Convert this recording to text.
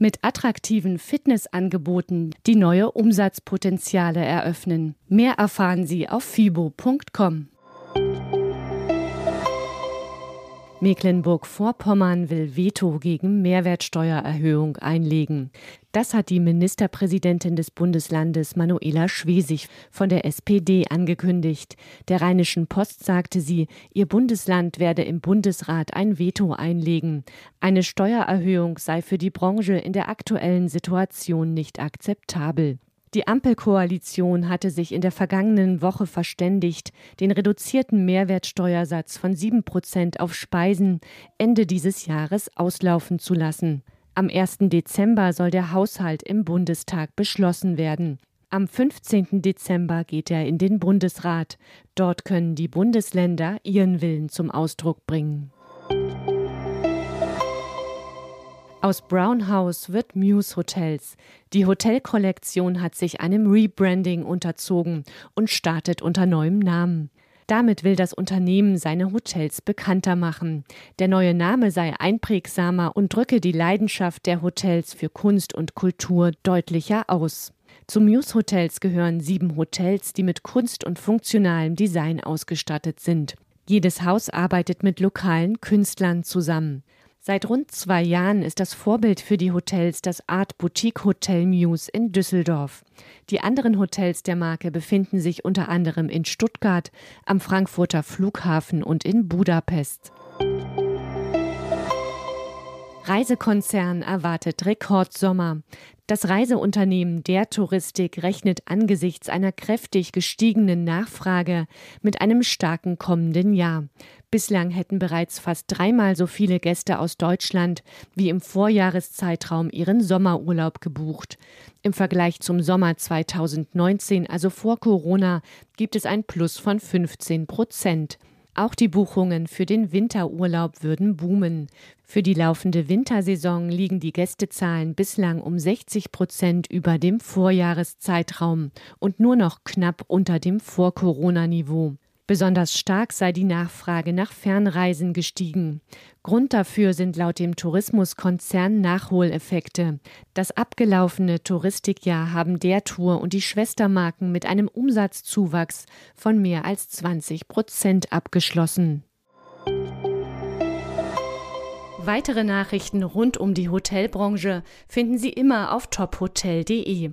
mit attraktiven Fitnessangeboten, die neue Umsatzpotenziale eröffnen. Mehr erfahren Sie auf fibo.com. Mecklenburg-Vorpommern will Veto gegen Mehrwertsteuererhöhung einlegen. Das hat die Ministerpräsidentin des Bundeslandes Manuela Schwesig von der SPD angekündigt. Der Rheinischen Post sagte sie, ihr Bundesland werde im Bundesrat ein Veto einlegen. Eine Steuererhöhung sei für die Branche in der aktuellen Situation nicht akzeptabel. Die Ampelkoalition hatte sich in der vergangenen Woche verständigt, den reduzierten Mehrwertsteuersatz von sieben Prozent auf Speisen Ende dieses Jahres auslaufen zu lassen. Am 1. Dezember soll der Haushalt im Bundestag beschlossen werden. Am 15. Dezember geht er in den Bundesrat. Dort können die Bundesländer ihren Willen zum Ausdruck bringen. Aus Brown House wird Muse Hotels. Die Hotelkollektion hat sich einem Rebranding unterzogen und startet unter neuem Namen. Damit will das Unternehmen seine Hotels bekannter machen. Der neue Name sei einprägsamer und drücke die Leidenschaft der Hotels für Kunst und Kultur deutlicher aus. Zu Muse Hotels gehören sieben Hotels, die mit Kunst und funktionalem Design ausgestattet sind. Jedes Haus arbeitet mit lokalen Künstlern zusammen. Seit rund zwei Jahren ist das Vorbild für die Hotels das Art Boutique Hotel Muse in Düsseldorf. Die anderen Hotels der Marke befinden sich unter anderem in Stuttgart, am Frankfurter Flughafen und in Budapest. Reisekonzern erwartet Rekordsommer. Das Reiseunternehmen der Touristik rechnet angesichts einer kräftig gestiegenen Nachfrage mit einem starken kommenden Jahr. Bislang hätten bereits fast dreimal so viele Gäste aus Deutschland wie im Vorjahreszeitraum ihren Sommerurlaub gebucht. Im Vergleich zum Sommer 2019, also vor Corona, gibt es ein Plus von 15 Prozent. Auch die Buchungen für den Winterurlaub würden boomen. Für die laufende Wintersaison liegen die Gästezahlen bislang um 60 Prozent über dem Vorjahreszeitraum und nur noch knapp unter dem Vor-Corona-Niveau. Besonders stark sei die Nachfrage nach Fernreisen gestiegen. Grund dafür sind laut dem Tourismuskonzern Nachholeffekte. Das abgelaufene Touristikjahr haben der Tour und die Schwestermarken mit einem Umsatzzuwachs von mehr als 20 Prozent abgeschlossen. Weitere Nachrichten rund um die Hotelbranche finden Sie immer auf tophotel.de.